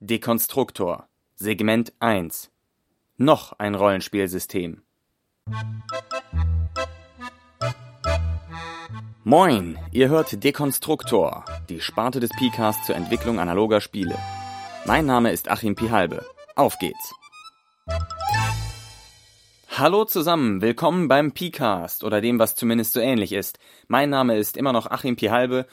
Dekonstruktor Segment 1 Noch ein Rollenspielsystem Moin, ihr hört Dekonstruktor, die Sparte des PCAST zur Entwicklung analoger Spiele. Mein Name ist Achim Pihalbe. Auf geht's! Hallo zusammen, willkommen beim PCAST oder dem, was zumindest so ähnlich ist. Mein Name ist immer noch Achim Pihalbe,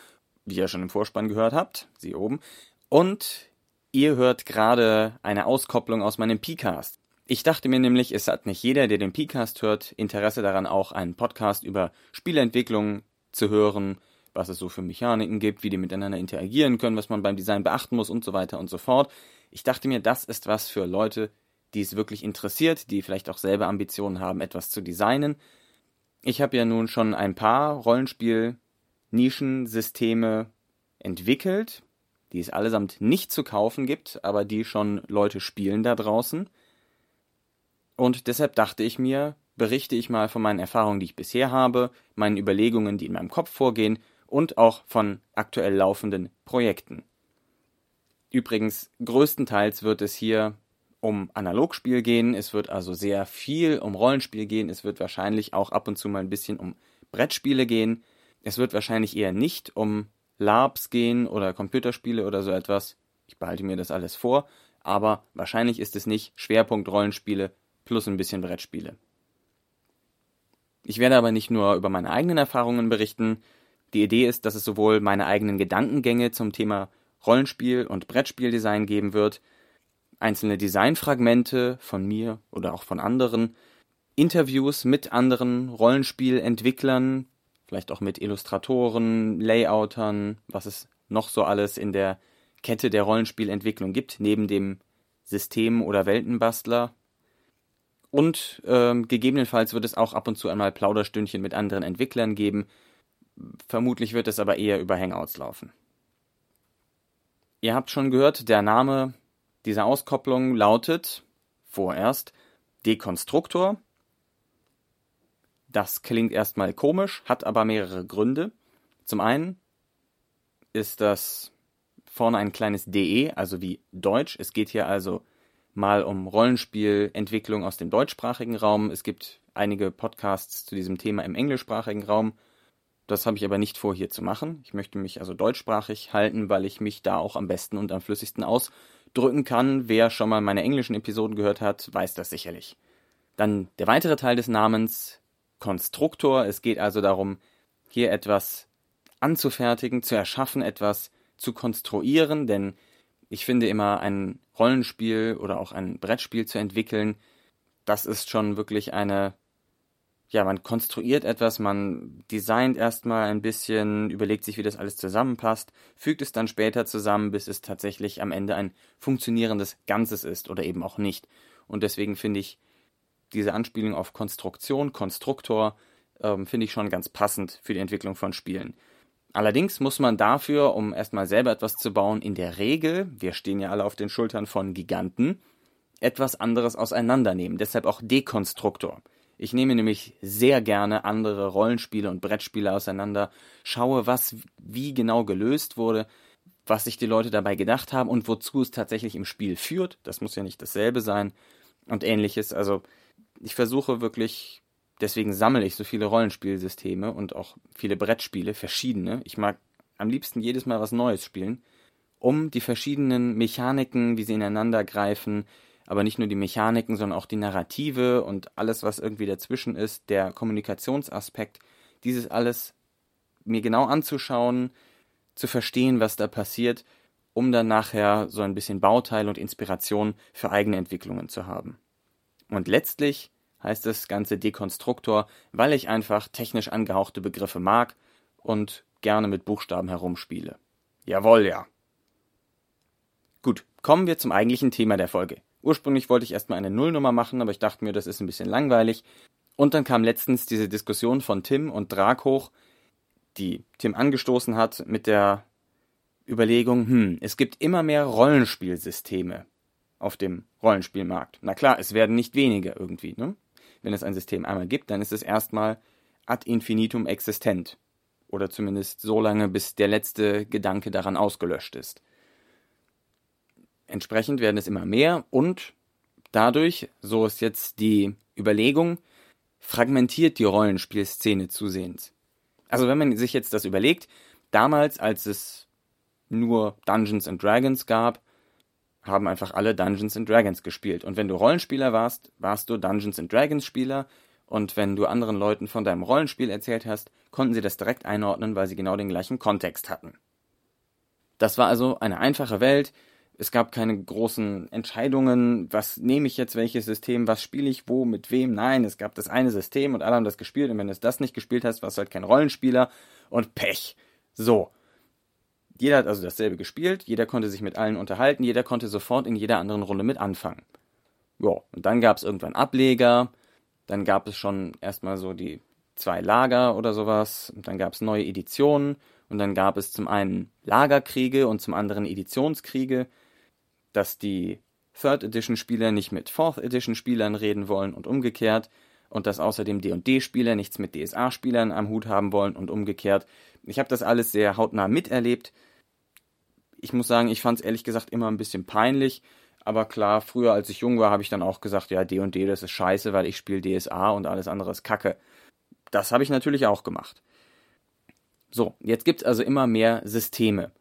wie ihr schon im Vorspann gehört habt, sie oben. Und ihr hört gerade eine Auskopplung aus meinem PCAST. Ich dachte mir nämlich, es hat nicht jeder, der den PCAST hört, Interesse daran, auch einen Podcast über Spieleentwicklung zu hören, was es so für Mechaniken gibt, wie die miteinander interagieren können, was man beim Design beachten muss und so weiter und so fort. Ich dachte mir, das ist was für Leute, die es wirklich interessiert, die vielleicht auch selber Ambitionen haben, etwas zu designen. Ich habe ja nun schon ein paar Rollenspiel-Nischensysteme entwickelt, die es allesamt nicht zu kaufen gibt, aber die schon Leute spielen da draußen. Und deshalb dachte ich mir, berichte ich mal von meinen Erfahrungen, die ich bisher habe, meinen Überlegungen, die in meinem Kopf vorgehen und auch von aktuell laufenden Projekten. Übrigens, größtenteils wird es hier um Analogspiel gehen, es wird also sehr viel um Rollenspiel gehen, es wird wahrscheinlich auch ab und zu mal ein bisschen um Brettspiele gehen, es wird wahrscheinlich eher nicht um LARPs gehen oder Computerspiele oder so etwas. Ich behalte mir das alles vor, aber wahrscheinlich ist es nicht Schwerpunkt Rollenspiele plus ein bisschen Brettspiele. Ich werde aber nicht nur über meine eigenen Erfahrungen berichten. Die Idee ist, dass es sowohl meine eigenen Gedankengänge zum Thema Rollenspiel und Brettspieldesign geben wird, einzelne Designfragmente von mir oder auch von anderen, Interviews mit anderen Rollenspielentwicklern, vielleicht auch mit Illustratoren, Layoutern, was es noch so alles in der Kette der Rollenspielentwicklung gibt, neben dem System- oder Weltenbastler, und ähm, gegebenenfalls wird es auch ab und zu einmal Plauderstündchen mit anderen Entwicklern geben. Vermutlich wird es aber eher über Hangouts laufen. Ihr habt schon gehört, der Name dieser Auskopplung lautet vorerst Dekonstruktor. Das klingt erstmal komisch, hat aber mehrere Gründe. Zum einen ist das vorne ein kleines DE, also wie Deutsch. Es geht hier also mal um Rollenspielentwicklung aus dem deutschsprachigen Raum. Es gibt einige Podcasts zu diesem Thema im englischsprachigen Raum. Das habe ich aber nicht vor, hier zu machen. Ich möchte mich also deutschsprachig halten, weil ich mich da auch am besten und am flüssigsten ausdrücken kann. Wer schon mal meine englischen Episoden gehört hat, weiß das sicherlich. Dann der weitere Teil des Namens Konstruktor. Es geht also darum, hier etwas anzufertigen, zu erschaffen, etwas zu konstruieren, denn ich finde immer, ein Rollenspiel oder auch ein Brettspiel zu entwickeln, das ist schon wirklich eine, ja, man konstruiert etwas, man designt erstmal ein bisschen, überlegt sich, wie das alles zusammenpasst, fügt es dann später zusammen, bis es tatsächlich am Ende ein funktionierendes Ganzes ist oder eben auch nicht. Und deswegen finde ich diese Anspielung auf Konstruktion, Konstruktor, ähm, finde ich schon ganz passend für die Entwicklung von Spielen. Allerdings muss man dafür, um erstmal selber etwas zu bauen, in der Regel, wir stehen ja alle auf den Schultern von Giganten, etwas anderes auseinandernehmen. Deshalb auch Dekonstruktor. Ich nehme nämlich sehr gerne andere Rollenspiele und Brettspiele auseinander, schaue, was wie genau gelöst wurde, was sich die Leute dabei gedacht haben und wozu es tatsächlich im Spiel führt. Das muss ja nicht dasselbe sein und ähnliches. Also ich versuche wirklich Deswegen sammle ich so viele Rollenspielsysteme und auch viele Brettspiele, verschiedene. Ich mag am liebsten jedes Mal was Neues spielen, um die verschiedenen Mechaniken, wie sie ineinander greifen, aber nicht nur die Mechaniken, sondern auch die Narrative und alles, was irgendwie dazwischen ist, der Kommunikationsaspekt, dieses alles mir genau anzuschauen, zu verstehen, was da passiert, um dann nachher so ein bisschen Bauteil und Inspiration für eigene Entwicklungen zu haben. Und letztlich heißt das Ganze Dekonstruktor, weil ich einfach technisch angehauchte Begriffe mag und gerne mit Buchstaben herumspiele. Jawohl, ja. Gut, kommen wir zum eigentlichen Thema der Folge. Ursprünglich wollte ich erstmal eine Nullnummer machen, aber ich dachte mir, das ist ein bisschen langweilig. Und dann kam letztens diese Diskussion von Tim und Drag hoch, die Tim angestoßen hat mit der Überlegung, hm, es gibt immer mehr Rollenspielsysteme auf dem Rollenspielmarkt. Na klar, es werden nicht weniger irgendwie, ne? wenn es ein System einmal gibt, dann ist es erstmal ad infinitum existent. Oder zumindest so lange, bis der letzte Gedanke daran ausgelöscht ist. Entsprechend werden es immer mehr und dadurch, so ist jetzt die Überlegung, fragmentiert die Rollenspielszene zusehends. Also wenn man sich jetzt das überlegt, damals, als es nur Dungeons and Dragons gab, haben einfach alle Dungeons and Dragons gespielt. Und wenn du Rollenspieler warst, warst du Dungeons and Dragons Spieler. Und wenn du anderen Leuten von deinem Rollenspiel erzählt hast, konnten sie das direkt einordnen, weil sie genau den gleichen Kontext hatten. Das war also eine einfache Welt. Es gab keine großen Entscheidungen, was nehme ich jetzt, welches System, was spiele ich wo, mit wem. Nein, es gab das eine System und alle haben das gespielt. Und wenn du das nicht gespielt hast, warst du halt kein Rollenspieler und Pech. So. Jeder hat also dasselbe gespielt, jeder konnte sich mit allen unterhalten, jeder konnte sofort in jeder anderen Runde mit anfangen. Ja, und dann gab es irgendwann Ableger, dann gab es schon erstmal so die zwei Lager oder sowas, und dann gab es neue Editionen, und dann gab es zum einen Lagerkriege und zum anderen Editionskriege, dass die Third Edition Spieler nicht mit Fourth Edition Spielern reden wollen und umgekehrt und dass außerdem D&D Spieler nichts mit DSA Spielern am Hut haben wollen und umgekehrt. Ich habe das alles sehr hautnah miterlebt. Ich muss sagen, ich fand es ehrlich gesagt immer ein bisschen peinlich. Aber klar, früher als ich jung war, habe ich dann auch gesagt, ja, D&D, das ist scheiße, weil ich spiele DSA und alles andere ist Kacke. Das habe ich natürlich auch gemacht. So, jetzt gibt es also immer mehr Systeme.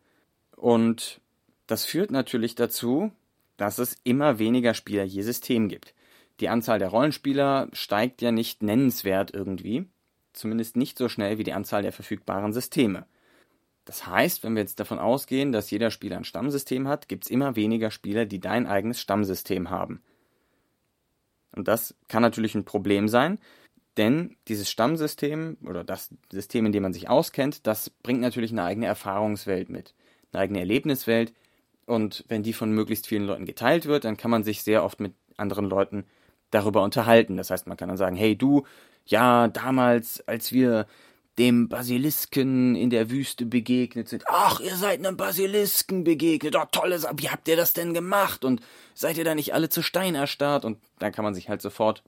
Und das führt natürlich dazu, dass es immer weniger Spieler je System gibt. Die Anzahl der Rollenspieler steigt ja nicht nennenswert irgendwie zumindest nicht so schnell wie die Anzahl der verfügbaren Systeme. Das heißt, wenn wir jetzt davon ausgehen, dass jeder Spieler ein Stammsystem hat, gibt es immer weniger Spieler, die dein eigenes Stammsystem haben. Und das kann natürlich ein Problem sein, denn dieses Stammsystem oder das System, in dem man sich auskennt, das bringt natürlich eine eigene Erfahrungswelt mit, eine eigene Erlebniswelt. Und wenn die von möglichst vielen Leuten geteilt wird, dann kann man sich sehr oft mit anderen Leuten darüber unterhalten. Das heißt, man kann dann sagen, hey du, ja, damals, als wir dem Basilisken in der Wüste begegnet sind. Ach, ihr seid einem Basilisken begegnet. Oh, tolles, wie habt ihr das denn gemacht? Und seid ihr da nicht alle zu Stein erstarrt? Und dann kann man sich halt sofort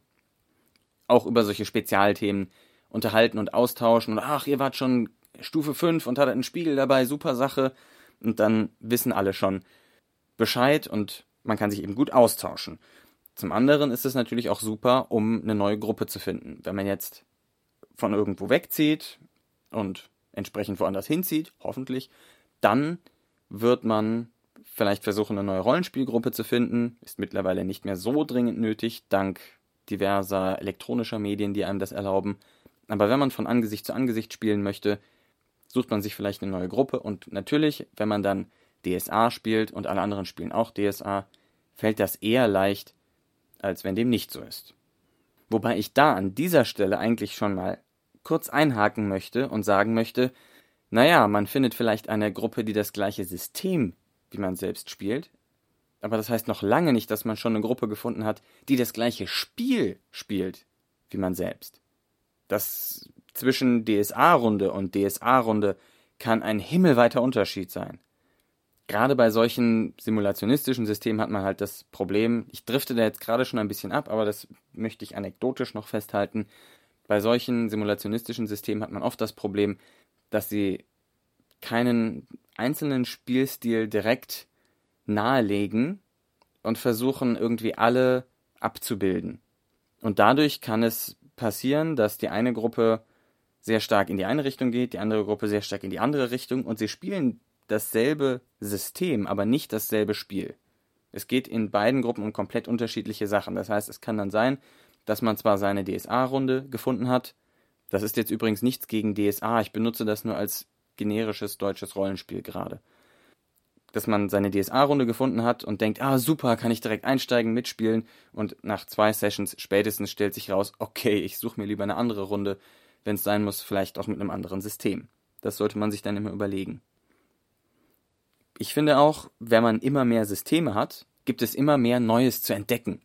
auch über solche Spezialthemen unterhalten und austauschen. Und ach, ihr wart schon Stufe 5 und hattet einen Spiegel dabei, super Sache. Und dann wissen alle schon Bescheid und man kann sich eben gut austauschen. Zum anderen ist es natürlich auch super, um eine neue Gruppe zu finden. Wenn man jetzt von irgendwo wegzieht und entsprechend woanders hinzieht, hoffentlich, dann wird man vielleicht versuchen, eine neue Rollenspielgruppe zu finden. Ist mittlerweile nicht mehr so dringend nötig, dank diverser elektronischer Medien, die einem das erlauben. Aber wenn man von Angesicht zu Angesicht spielen möchte, sucht man sich vielleicht eine neue Gruppe. Und natürlich, wenn man dann DSA spielt und alle anderen spielen auch DSA, fällt das eher leicht, als wenn dem nicht so ist. Wobei ich da an dieser Stelle eigentlich schon mal kurz einhaken möchte und sagen möchte, naja, man findet vielleicht eine Gruppe, die das gleiche System wie man selbst spielt, aber das heißt noch lange nicht, dass man schon eine Gruppe gefunden hat, die das gleiche Spiel spielt wie man selbst. Das zwischen DSA-Runde und DSA-Runde kann ein himmelweiter Unterschied sein gerade bei solchen simulationistischen Systemen hat man halt das Problem, ich drifte da jetzt gerade schon ein bisschen ab, aber das möchte ich anekdotisch noch festhalten. Bei solchen simulationistischen Systemen hat man oft das Problem, dass sie keinen einzelnen Spielstil direkt nahelegen und versuchen irgendwie alle abzubilden. Und dadurch kann es passieren, dass die eine Gruppe sehr stark in die eine Richtung geht, die andere Gruppe sehr stark in die andere Richtung und sie spielen dasselbe System, aber nicht dasselbe Spiel. Es geht in beiden Gruppen um komplett unterschiedliche Sachen. Das heißt, es kann dann sein, dass man zwar seine DSA-Runde gefunden hat, das ist jetzt übrigens nichts gegen DSA, ich benutze das nur als generisches deutsches Rollenspiel gerade. Dass man seine DSA-Runde gefunden hat und denkt, ah super, kann ich direkt einsteigen, mitspielen und nach zwei Sessions spätestens stellt sich raus, okay, ich suche mir lieber eine andere Runde, wenn es sein muss, vielleicht auch mit einem anderen System. Das sollte man sich dann immer überlegen ich finde auch, wenn man immer mehr Systeme hat, gibt es immer mehr Neues zu entdecken.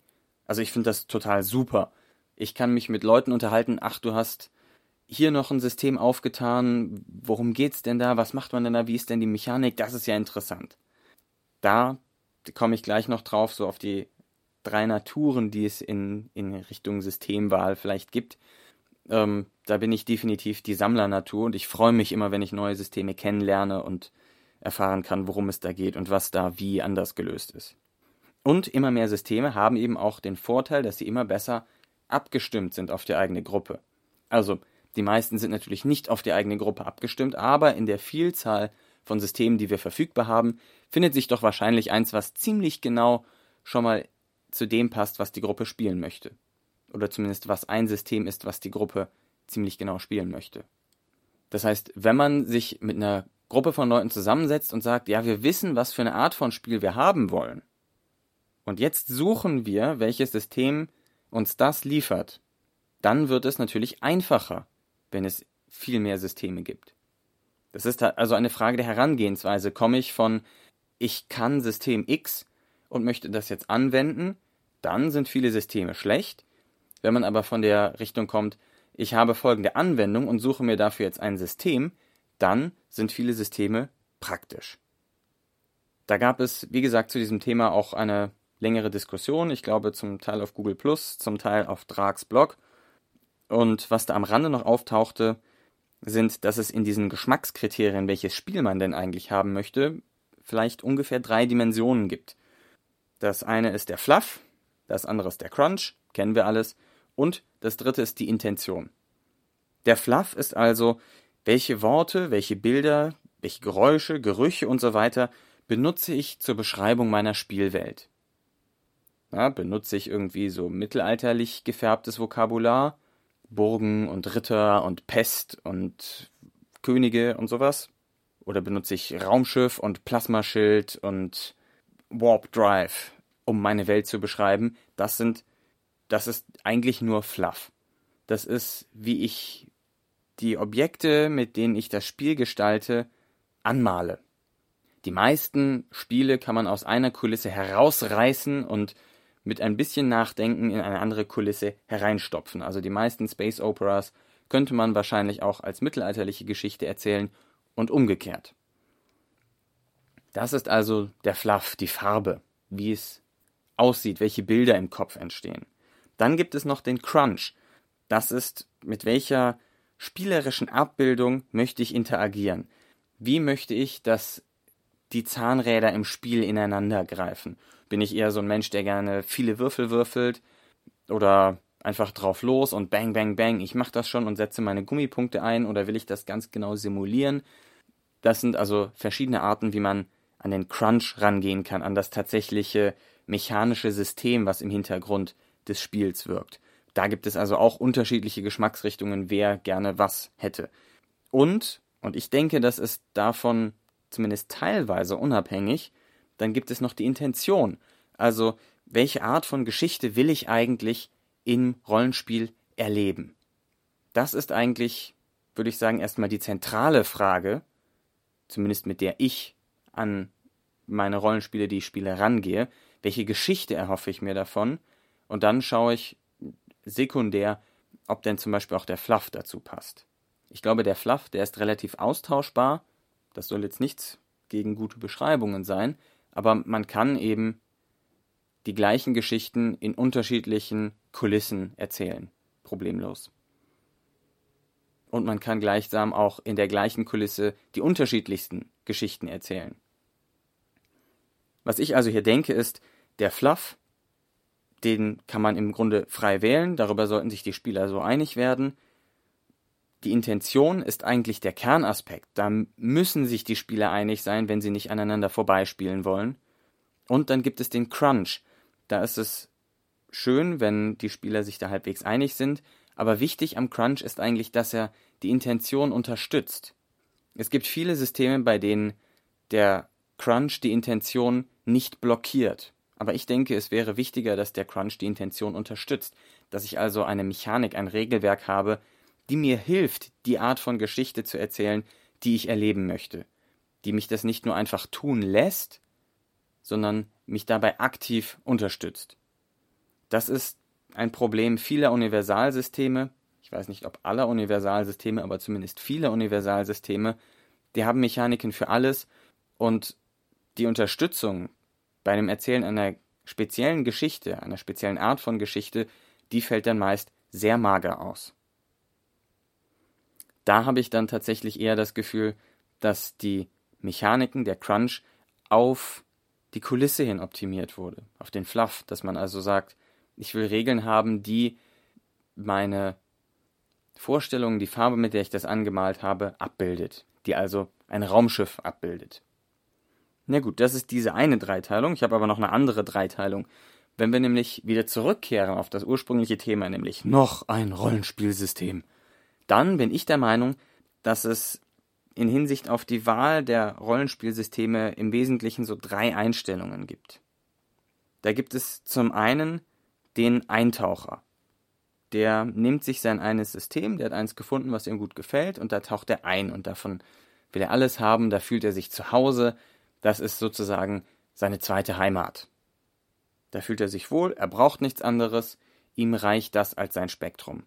Also ich finde das total super. Ich kann mich mit Leuten unterhalten, ach, du hast hier noch ein System aufgetan, worum geht's denn da, was macht man denn da, wie ist denn die Mechanik, das ist ja interessant. Da komme ich gleich noch drauf, so auf die drei Naturen, die es in, in Richtung Systemwahl vielleicht gibt. Ähm, da bin ich definitiv die Sammlernatur und ich freue mich immer, wenn ich neue Systeme kennenlerne und erfahren kann, worum es da geht und was da wie anders gelöst ist. Und immer mehr Systeme haben eben auch den Vorteil, dass sie immer besser abgestimmt sind auf die eigene Gruppe. Also, die meisten sind natürlich nicht auf die eigene Gruppe abgestimmt, aber in der Vielzahl von Systemen, die wir verfügbar haben, findet sich doch wahrscheinlich eins, was ziemlich genau schon mal zu dem passt, was die Gruppe spielen möchte. Oder zumindest was ein System ist, was die Gruppe ziemlich genau spielen möchte. Das heißt, wenn man sich mit einer Gruppe von Leuten zusammensetzt und sagt, ja, wir wissen, was für eine Art von Spiel wir haben wollen. Und jetzt suchen wir, welches System uns das liefert. Dann wird es natürlich einfacher, wenn es viel mehr Systeme gibt. Das ist also eine Frage der Herangehensweise. Komme ich von ich kann System X und möchte das jetzt anwenden, dann sind viele Systeme schlecht. Wenn man aber von der Richtung kommt, ich habe folgende Anwendung und suche mir dafür jetzt ein System, dann sind viele Systeme praktisch. Da gab es, wie gesagt, zu diesem Thema auch eine längere Diskussion, ich glaube zum Teil auf Google Plus, zum Teil auf Drags Blog. Und was da am Rande noch auftauchte, sind, dass es in diesen Geschmackskriterien, welches Spiel man denn eigentlich haben möchte, vielleicht ungefähr drei Dimensionen gibt. Das eine ist der Fluff, das andere ist der Crunch, kennen wir alles, und das dritte ist die Intention. Der Fluff ist also, welche Worte, welche Bilder, welche Geräusche, Gerüche und so weiter benutze ich zur Beschreibung meiner Spielwelt. Ja, benutze ich irgendwie so mittelalterlich gefärbtes Vokabular, Burgen und Ritter und Pest und Könige und sowas? Oder benutze ich Raumschiff und Plasmaschild und Warp Drive, um meine Welt zu beschreiben? Das sind, das ist eigentlich nur Fluff. Das ist, wie ich die Objekte, mit denen ich das Spiel gestalte, anmale. Die meisten Spiele kann man aus einer Kulisse herausreißen und mit ein bisschen Nachdenken in eine andere Kulisse hereinstopfen. Also die meisten Space Operas könnte man wahrscheinlich auch als mittelalterliche Geschichte erzählen und umgekehrt. Das ist also der Fluff, die Farbe, wie es aussieht, welche Bilder im Kopf entstehen. Dann gibt es noch den Crunch. Das ist, mit welcher spielerischen Abbildung möchte ich interagieren? Wie möchte ich, dass die Zahnräder im Spiel ineinander greifen? Bin ich eher so ein Mensch, der gerne viele Würfel würfelt oder einfach drauf los und bang, bang, bang, ich mache das schon und setze meine Gummipunkte ein oder will ich das ganz genau simulieren? Das sind also verschiedene Arten, wie man an den Crunch rangehen kann, an das tatsächliche mechanische System, was im Hintergrund des Spiels wirkt. Da gibt es also auch unterschiedliche Geschmacksrichtungen, wer gerne was hätte. Und, und ich denke, das ist davon zumindest teilweise unabhängig, dann gibt es noch die Intention. Also, welche Art von Geschichte will ich eigentlich im Rollenspiel erleben? Das ist eigentlich, würde ich sagen, erstmal die zentrale Frage, zumindest mit der ich an meine Rollenspiele, die ich spiele, rangehe. Welche Geschichte erhoffe ich mir davon? Und dann schaue ich sekundär, ob denn zum Beispiel auch der Fluff dazu passt. Ich glaube, der Fluff, der ist relativ austauschbar. Das soll jetzt nichts gegen gute Beschreibungen sein, aber man kann eben die gleichen Geschichten in unterschiedlichen Kulissen erzählen. Problemlos. Und man kann gleichsam auch in der gleichen Kulisse die unterschiedlichsten Geschichten erzählen. Was ich also hier denke, ist, der Fluff, den kann man im Grunde frei wählen, darüber sollten sich die Spieler so einig werden. Die Intention ist eigentlich der Kernaspekt. Da müssen sich die Spieler einig sein, wenn sie nicht aneinander vorbeispielen wollen. Und dann gibt es den Crunch. Da ist es schön, wenn die Spieler sich da halbwegs einig sind, aber wichtig am Crunch ist eigentlich, dass er die Intention unterstützt. Es gibt viele Systeme, bei denen der Crunch die Intention nicht blockiert. Aber ich denke, es wäre wichtiger, dass der Crunch die Intention unterstützt, dass ich also eine Mechanik, ein Regelwerk habe, die mir hilft, die Art von Geschichte zu erzählen, die ich erleben möchte, die mich das nicht nur einfach tun lässt, sondern mich dabei aktiv unterstützt. Das ist ein Problem vieler Universalsysteme, ich weiß nicht ob aller Universalsysteme, aber zumindest vieler Universalsysteme, die haben Mechaniken für alles und die Unterstützung bei einem Erzählen einer speziellen Geschichte, einer speziellen Art von Geschichte, die fällt dann meist sehr mager aus da habe ich dann tatsächlich eher das Gefühl, dass die Mechaniken, der Crunch auf die Kulisse hin optimiert wurde, auf den Fluff, dass man also sagt, ich will Regeln haben, die meine Vorstellungen, die Farbe, mit der ich das angemalt habe, abbildet, die also ein Raumschiff abbildet. Na gut, das ist diese eine Dreiteilung. Ich habe aber noch eine andere Dreiteilung. Wenn wir nämlich wieder zurückkehren auf das ursprüngliche Thema, nämlich noch ein Rollenspielsystem, dann bin ich der Meinung, dass es in Hinsicht auf die Wahl der Rollenspielsysteme im Wesentlichen so drei Einstellungen gibt. Da gibt es zum einen den Eintaucher. Der nimmt sich sein eines System, der hat eins gefunden, was ihm gut gefällt, und da taucht er ein und davon will er alles haben, da fühlt er sich zu Hause, das ist sozusagen seine zweite Heimat. Da fühlt er sich wohl, er braucht nichts anderes, ihm reicht das als sein Spektrum.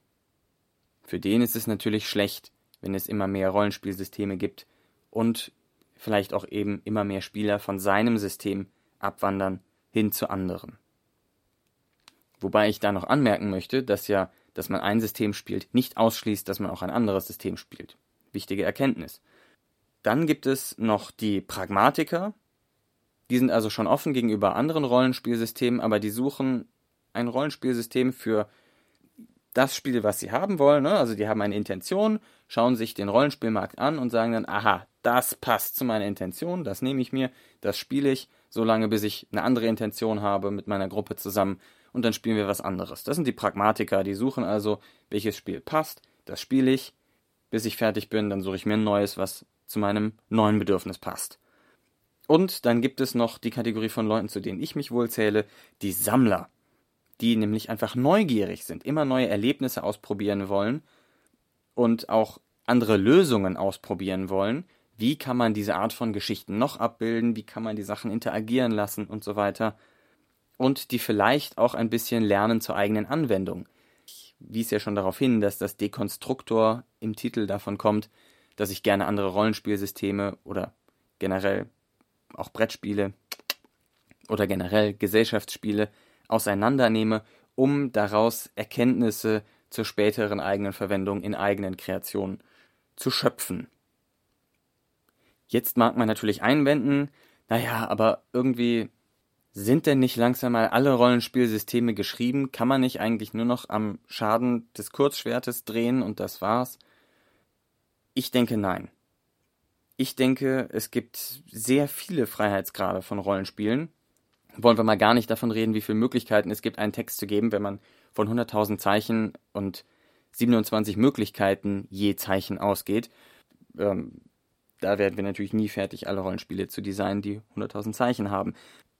Für den ist es natürlich schlecht, wenn es immer mehr Rollenspielsysteme gibt und vielleicht auch eben immer mehr Spieler von seinem System abwandern hin zu anderen. Wobei ich da noch anmerken möchte, dass ja, dass man ein System spielt, nicht ausschließt, dass man auch ein anderes System spielt. Wichtige Erkenntnis. Dann gibt es noch die Pragmatiker. Die sind also schon offen gegenüber anderen Rollenspielsystemen, aber die suchen ein Rollenspielsystem für das Spiel, was sie haben wollen. Ne? Also die haben eine Intention, schauen sich den Rollenspielmarkt an und sagen dann, aha, das passt zu meiner Intention, das nehme ich mir, das spiele ich, solange bis ich eine andere Intention habe mit meiner Gruppe zusammen und dann spielen wir was anderes. Das sind die Pragmatiker, die suchen also, welches Spiel passt, das spiele ich, bis ich fertig bin, dann suche ich mir ein neues, was zu meinem neuen Bedürfnis passt. Und dann gibt es noch die Kategorie von Leuten, zu denen ich mich wohl zähle, die Sammler die nämlich einfach neugierig sind, immer neue Erlebnisse ausprobieren wollen und auch andere Lösungen ausprobieren wollen. Wie kann man diese Art von Geschichten noch abbilden? Wie kann man die Sachen interagieren lassen und so weiter? Und die vielleicht auch ein bisschen lernen zur eigenen Anwendung. Ich wies ja schon darauf hin, dass das Dekonstruktor im Titel davon kommt, dass ich gerne andere Rollenspielsysteme oder generell auch Brettspiele oder generell Gesellschaftsspiele auseinandernehme, um daraus Erkenntnisse zur späteren eigenen Verwendung in eigenen Kreationen zu schöpfen. Jetzt mag man natürlich einwenden, naja, aber irgendwie sind denn nicht langsam mal alle Rollenspielsysteme geschrieben? Kann man nicht eigentlich nur noch am Schaden des Kurzschwertes drehen und das war's? Ich denke nein. Ich denke, es gibt sehr viele Freiheitsgrade von Rollenspielen wollen wir mal gar nicht davon reden, wie viele Möglichkeiten es gibt, einen Text zu geben, wenn man von 100.000 Zeichen und 27 Möglichkeiten je Zeichen ausgeht. Ähm, da werden wir natürlich nie fertig, alle Rollenspiele zu designen, die 100.000 Zeichen haben.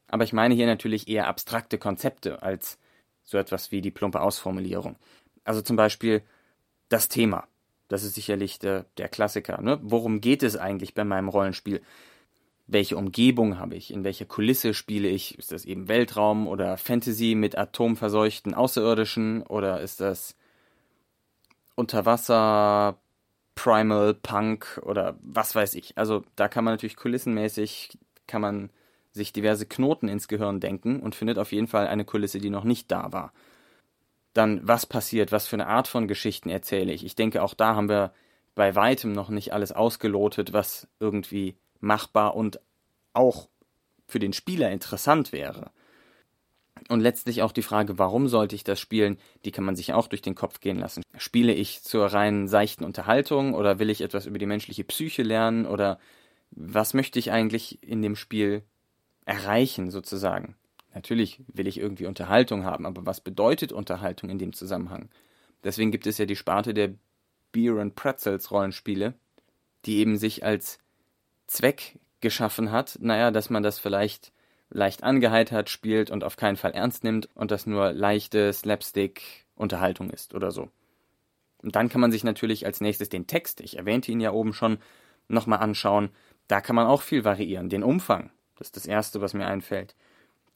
Aber ich meine hier natürlich eher abstrakte Konzepte als so etwas wie die plumpe Ausformulierung. Also zum Beispiel das Thema. Das ist sicherlich der, der Klassiker. Ne? Worum geht es eigentlich bei meinem Rollenspiel? Welche Umgebung habe ich, in welcher Kulisse spiele ich, ist das eben Weltraum oder Fantasy mit atomverseuchten Außerirdischen oder ist das Unterwasser, Primal, Punk oder was weiß ich. Also da kann man natürlich kulissenmäßig, kann man sich diverse Knoten ins Gehirn denken und findet auf jeden Fall eine Kulisse, die noch nicht da war. Dann, was passiert, was für eine Art von Geschichten erzähle ich. Ich denke, auch da haben wir bei weitem noch nicht alles ausgelotet, was irgendwie machbar und auch für den Spieler interessant wäre. Und letztlich auch die Frage, warum sollte ich das spielen, die kann man sich auch durch den Kopf gehen lassen. Spiele ich zur rein seichten Unterhaltung oder will ich etwas über die menschliche Psyche lernen oder was möchte ich eigentlich in dem Spiel erreichen sozusagen? Natürlich will ich irgendwie Unterhaltung haben, aber was bedeutet Unterhaltung in dem Zusammenhang? Deswegen gibt es ja die Sparte der Beer and Pretzels Rollenspiele, die eben sich als Zweck geschaffen hat, naja, dass man das vielleicht leicht angeheitert spielt und auf keinen Fall ernst nimmt und das nur leichte Slapstick-Unterhaltung ist oder so. Und dann kann man sich natürlich als nächstes den Text, ich erwähnte ihn ja oben schon, nochmal anschauen. Da kann man auch viel variieren. Den Umfang, das ist das Erste, was mir einfällt.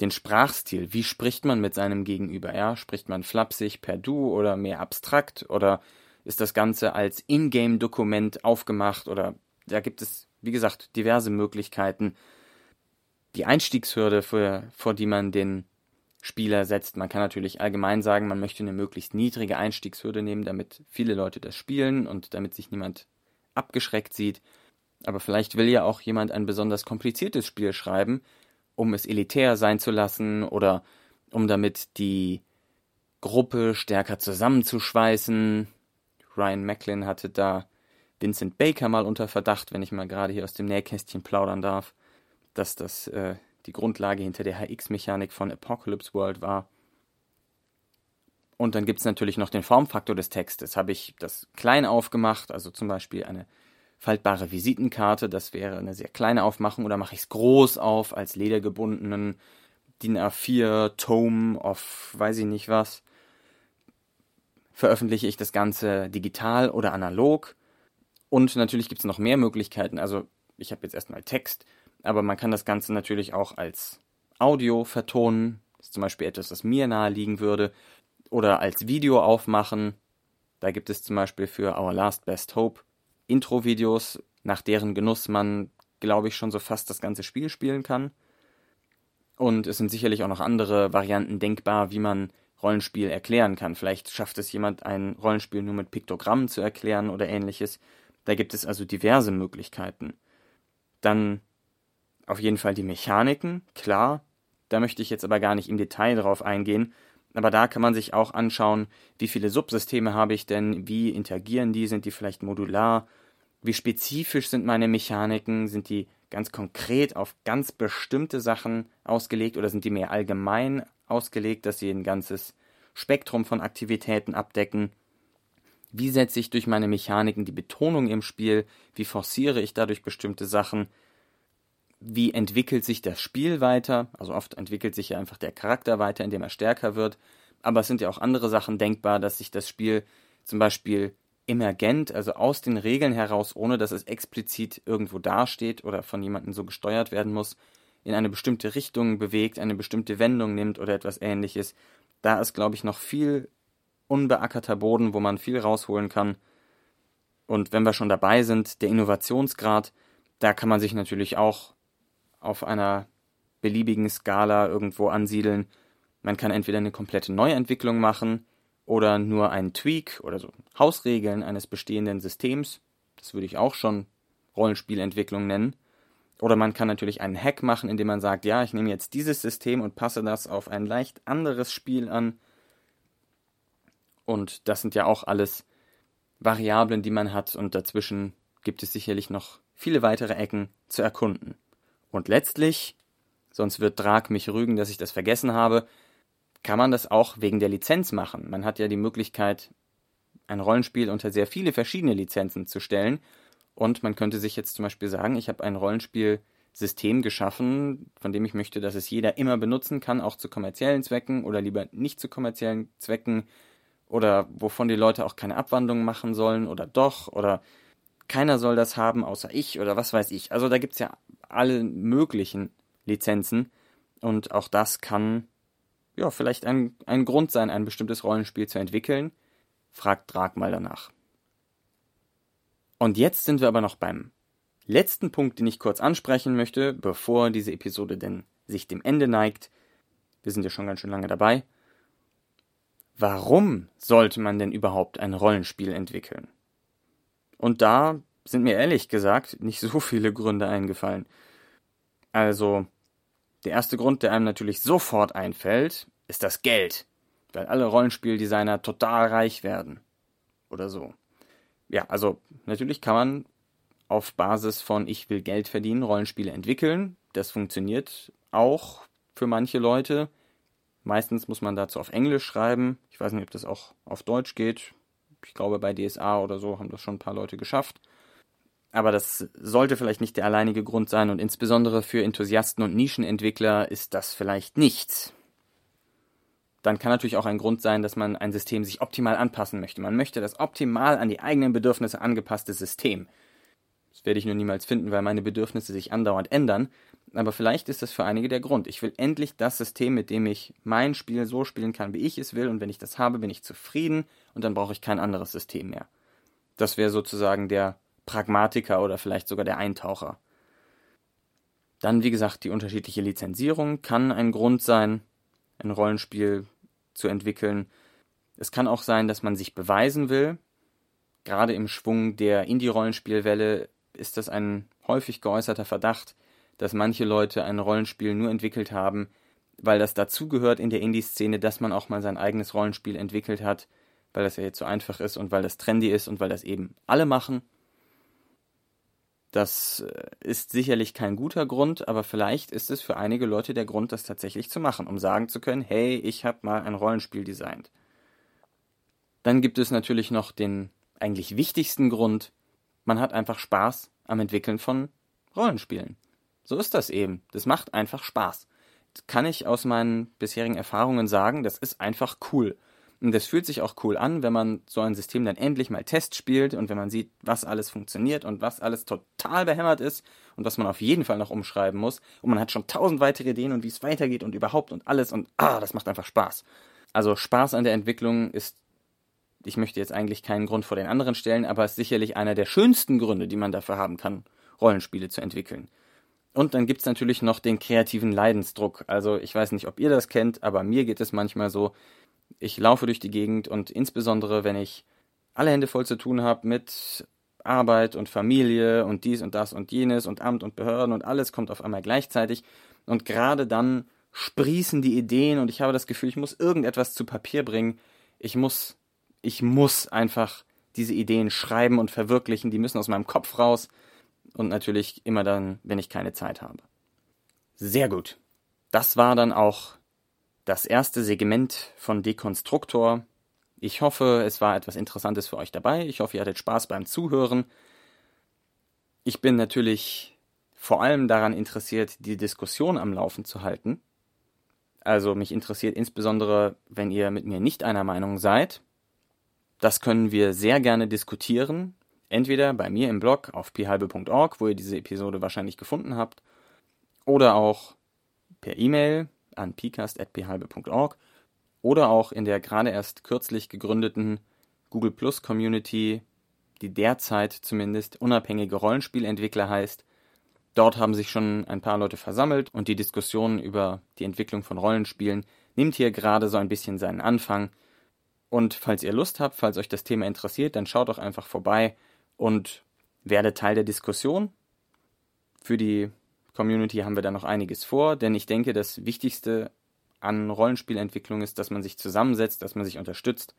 Den Sprachstil, wie spricht man mit seinem Gegenüber? Ja, spricht man flapsig per Du oder mehr abstrakt oder ist das Ganze als Ingame-Dokument aufgemacht oder da gibt es wie gesagt, diverse Möglichkeiten. Die Einstiegshürde, für, vor die man den Spieler setzt. Man kann natürlich allgemein sagen, man möchte eine möglichst niedrige Einstiegshürde nehmen, damit viele Leute das spielen und damit sich niemand abgeschreckt sieht. Aber vielleicht will ja auch jemand ein besonders kompliziertes Spiel schreiben um es elitär sein zu lassen oder um damit die Gruppe stärker zusammenzuschweißen. Ryan Macklin hatte da Vincent Baker mal unter Verdacht, wenn ich mal gerade hier aus dem Nähkästchen plaudern darf, dass das äh, die Grundlage hinter der HX-Mechanik von Apocalypse World war. Und dann gibt es natürlich noch den Formfaktor des Textes. Habe ich das klein aufgemacht, also zum Beispiel eine faltbare Visitenkarte, das wäre eine sehr kleine Aufmachung, oder mache ich es groß auf als ledergebundenen DIN A4 Tome of weiß ich nicht was. Veröffentliche ich das Ganze digital oder analog. Und natürlich gibt es noch mehr Möglichkeiten. Also ich habe jetzt erstmal Text, aber man kann das Ganze natürlich auch als Audio vertonen. Das ist zum Beispiel etwas, das mir nahe liegen würde. Oder als Video aufmachen. Da gibt es zum Beispiel für Our Last Best Hope Intro-Videos, nach deren Genuss man, glaube ich, schon so fast das ganze Spiel spielen kann. Und es sind sicherlich auch noch andere Varianten denkbar, wie man Rollenspiel erklären kann. Vielleicht schafft es jemand, ein Rollenspiel nur mit Piktogrammen zu erklären oder ähnliches. Da gibt es also diverse Möglichkeiten. Dann auf jeden Fall die Mechaniken, klar. Da möchte ich jetzt aber gar nicht im Detail drauf eingehen. Aber da kann man sich auch anschauen, wie viele Subsysteme habe ich denn, wie interagieren die, sind die vielleicht modular, wie spezifisch sind meine Mechaniken, sind die ganz konkret auf ganz bestimmte Sachen ausgelegt oder sind die mehr allgemein ausgelegt, dass sie ein ganzes Spektrum von Aktivitäten abdecken. Wie setze ich durch meine Mechaniken die Betonung im Spiel? Wie forciere ich dadurch bestimmte Sachen? Wie entwickelt sich das Spiel weiter? Also oft entwickelt sich ja einfach der Charakter weiter, indem er stärker wird. Aber es sind ja auch andere Sachen denkbar, dass sich das Spiel zum Beispiel emergent, also aus den Regeln heraus, ohne dass es explizit irgendwo dasteht oder von jemandem so gesteuert werden muss, in eine bestimmte Richtung bewegt, eine bestimmte Wendung nimmt oder etwas ähnliches. Da ist, glaube ich, noch viel unbeackerter Boden, wo man viel rausholen kann. Und wenn wir schon dabei sind, der Innovationsgrad, da kann man sich natürlich auch auf einer beliebigen Skala irgendwo ansiedeln. Man kann entweder eine komplette Neuentwicklung machen oder nur einen Tweak oder so Hausregeln eines bestehenden Systems. Das würde ich auch schon Rollenspielentwicklung nennen. Oder man kann natürlich einen Hack machen, indem man sagt, ja, ich nehme jetzt dieses System und passe das auf ein leicht anderes Spiel an. Und das sind ja auch alles Variablen, die man hat und dazwischen gibt es sicherlich noch viele weitere Ecken zu erkunden. Und letztlich, sonst wird Drag mich rügen, dass ich das vergessen habe, kann man das auch wegen der Lizenz machen. Man hat ja die Möglichkeit, ein Rollenspiel unter sehr viele verschiedene Lizenzen zu stellen und man könnte sich jetzt zum Beispiel sagen, ich habe ein Rollenspielsystem geschaffen, von dem ich möchte, dass es jeder immer benutzen kann, auch zu kommerziellen Zwecken oder lieber nicht zu kommerziellen Zwecken oder wovon die Leute auch keine Abwandlungen machen sollen oder doch oder keiner soll das haben außer ich oder was weiß ich. Also da gibt es ja alle möglichen Lizenzen und auch das kann ja vielleicht ein, ein Grund sein, ein bestimmtes Rollenspiel zu entwickeln. Fragt Drag mal danach. Und jetzt sind wir aber noch beim letzten Punkt, den ich kurz ansprechen möchte, bevor diese Episode denn sich dem Ende neigt. Wir sind ja schon ganz schön lange dabei. Warum sollte man denn überhaupt ein Rollenspiel entwickeln? Und da sind mir ehrlich gesagt nicht so viele Gründe eingefallen. Also, der erste Grund, der einem natürlich sofort einfällt, ist das Geld. Weil alle Rollenspieldesigner total reich werden. Oder so ja, also natürlich kann man auf Basis von ich will Geld verdienen Rollenspiele entwickeln. Das funktioniert auch für manche Leute. Meistens muss man dazu auf Englisch schreiben. Ich weiß nicht, ob das auch auf Deutsch geht. Ich glaube, bei DSA oder so haben das schon ein paar Leute geschafft. Aber das sollte vielleicht nicht der alleinige Grund sein und insbesondere für Enthusiasten und Nischenentwickler ist das vielleicht nichts dann kann natürlich auch ein Grund sein, dass man ein System sich optimal anpassen möchte. Man möchte das optimal an die eigenen Bedürfnisse angepasste System. Das werde ich nur niemals finden, weil meine Bedürfnisse sich andauernd ändern. Aber vielleicht ist das für einige der Grund. Ich will endlich das System, mit dem ich mein Spiel so spielen kann, wie ich es will. Und wenn ich das habe, bin ich zufrieden und dann brauche ich kein anderes System mehr. Das wäre sozusagen der Pragmatiker oder vielleicht sogar der Eintaucher. Dann, wie gesagt, die unterschiedliche Lizenzierung kann ein Grund sein, ein Rollenspiel zu entwickeln. Es kann auch sein, dass man sich beweisen will. Gerade im Schwung der Indie-Rollenspielwelle ist das ein häufig geäußerter Verdacht, dass manche Leute ein Rollenspiel nur entwickelt haben, weil das dazugehört in der Indie-Szene, dass man auch mal sein eigenes Rollenspiel entwickelt hat, weil das ja jetzt so einfach ist und weil das trendy ist und weil das eben alle machen. Das äh, ist sicherlich kein guter Grund, aber vielleicht ist es für einige Leute der Grund, das tatsächlich zu machen, um sagen zu können, hey, ich habe mal ein Rollenspiel designt. Dann gibt es natürlich noch den eigentlich wichtigsten Grund, man hat einfach Spaß am Entwickeln von Rollenspielen. So ist das eben. Das macht einfach Spaß. Das kann ich aus meinen bisherigen Erfahrungen sagen, das ist einfach cool. Und das fühlt sich auch cool an, wenn man so ein System dann endlich mal Test spielt und wenn man sieht, was alles funktioniert und was alles total behämmert ist und was man auf jeden Fall noch umschreiben muss. Und man hat schon tausend weitere Ideen und wie es weitergeht und überhaupt und alles und ah, das macht einfach Spaß. Also Spaß an der Entwicklung ist ich möchte jetzt eigentlich keinen Grund vor den anderen stellen, aber es ist sicherlich einer der schönsten Gründe, die man dafür haben kann, Rollenspiele zu entwickeln. Und dann gibt es natürlich noch den kreativen Leidensdruck. Also ich weiß nicht, ob ihr das kennt, aber mir geht es manchmal so, ich laufe durch die Gegend und insbesondere, wenn ich alle Hände voll zu tun habe mit Arbeit und Familie und dies und das und jenes und Amt und Behörden und alles kommt auf einmal gleichzeitig und gerade dann sprießen die Ideen und ich habe das Gefühl, ich muss irgendetwas zu Papier bringen. Ich muss ich muss einfach diese Ideen schreiben und verwirklichen, die müssen aus meinem Kopf raus und natürlich immer dann, wenn ich keine Zeit habe. Sehr gut. Das war dann auch das erste Segment von Dekonstruktor. Ich hoffe, es war etwas Interessantes für euch dabei. Ich hoffe, ihr hattet Spaß beim Zuhören. Ich bin natürlich vor allem daran interessiert, die Diskussion am Laufen zu halten. Also mich interessiert insbesondere, wenn ihr mit mir nicht einer Meinung seid, das können wir sehr gerne diskutieren. Entweder bei mir im Blog auf phalbe.org, wo ihr diese Episode wahrscheinlich gefunden habt, oder auch per E-Mail an pcast.phalbe.org oder auch in der gerade erst kürzlich gegründeten Google Plus Community, die derzeit zumindest unabhängige Rollenspielentwickler heißt. Dort haben sich schon ein paar Leute versammelt und die Diskussion über die Entwicklung von Rollenspielen nimmt hier gerade so ein bisschen seinen Anfang. Und falls ihr Lust habt, falls euch das Thema interessiert, dann schaut doch einfach vorbei und werdet Teil der Diskussion. Für die Community haben wir da noch einiges vor, denn ich denke, das Wichtigste an Rollenspielentwicklung ist, dass man sich zusammensetzt, dass man sich unterstützt,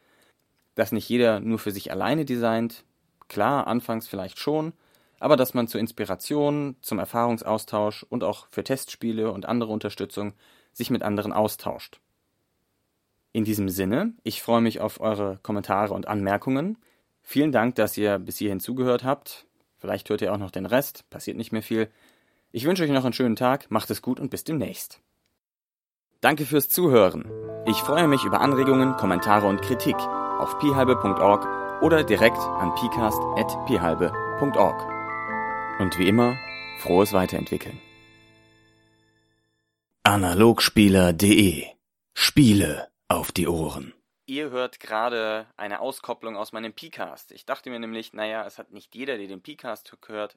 dass nicht jeder nur für sich alleine designt. Klar, anfangs vielleicht schon, aber dass man zur Inspiration, zum Erfahrungsaustausch und auch für Testspiele und andere Unterstützung sich mit anderen austauscht. In diesem Sinne, ich freue mich auf eure Kommentare und Anmerkungen. Vielen Dank, dass ihr bis hierhin zugehört habt. Vielleicht hört ihr auch noch den Rest, passiert nicht mehr viel. Ich wünsche euch noch einen schönen Tag, macht es gut und bis demnächst. Danke fürs Zuhören. Ich freue mich über Anregungen, Kommentare und Kritik auf pihalbe.org oder direkt an pcast.pihalbe.org. Und wie immer, frohes Weiterentwickeln. Analogspieler.de Spiele auf die Ohren. Ihr hört gerade eine Auskopplung aus meinem Pcast. Ich dachte mir nämlich, naja, es hat nicht jeder, der den Pcast hört,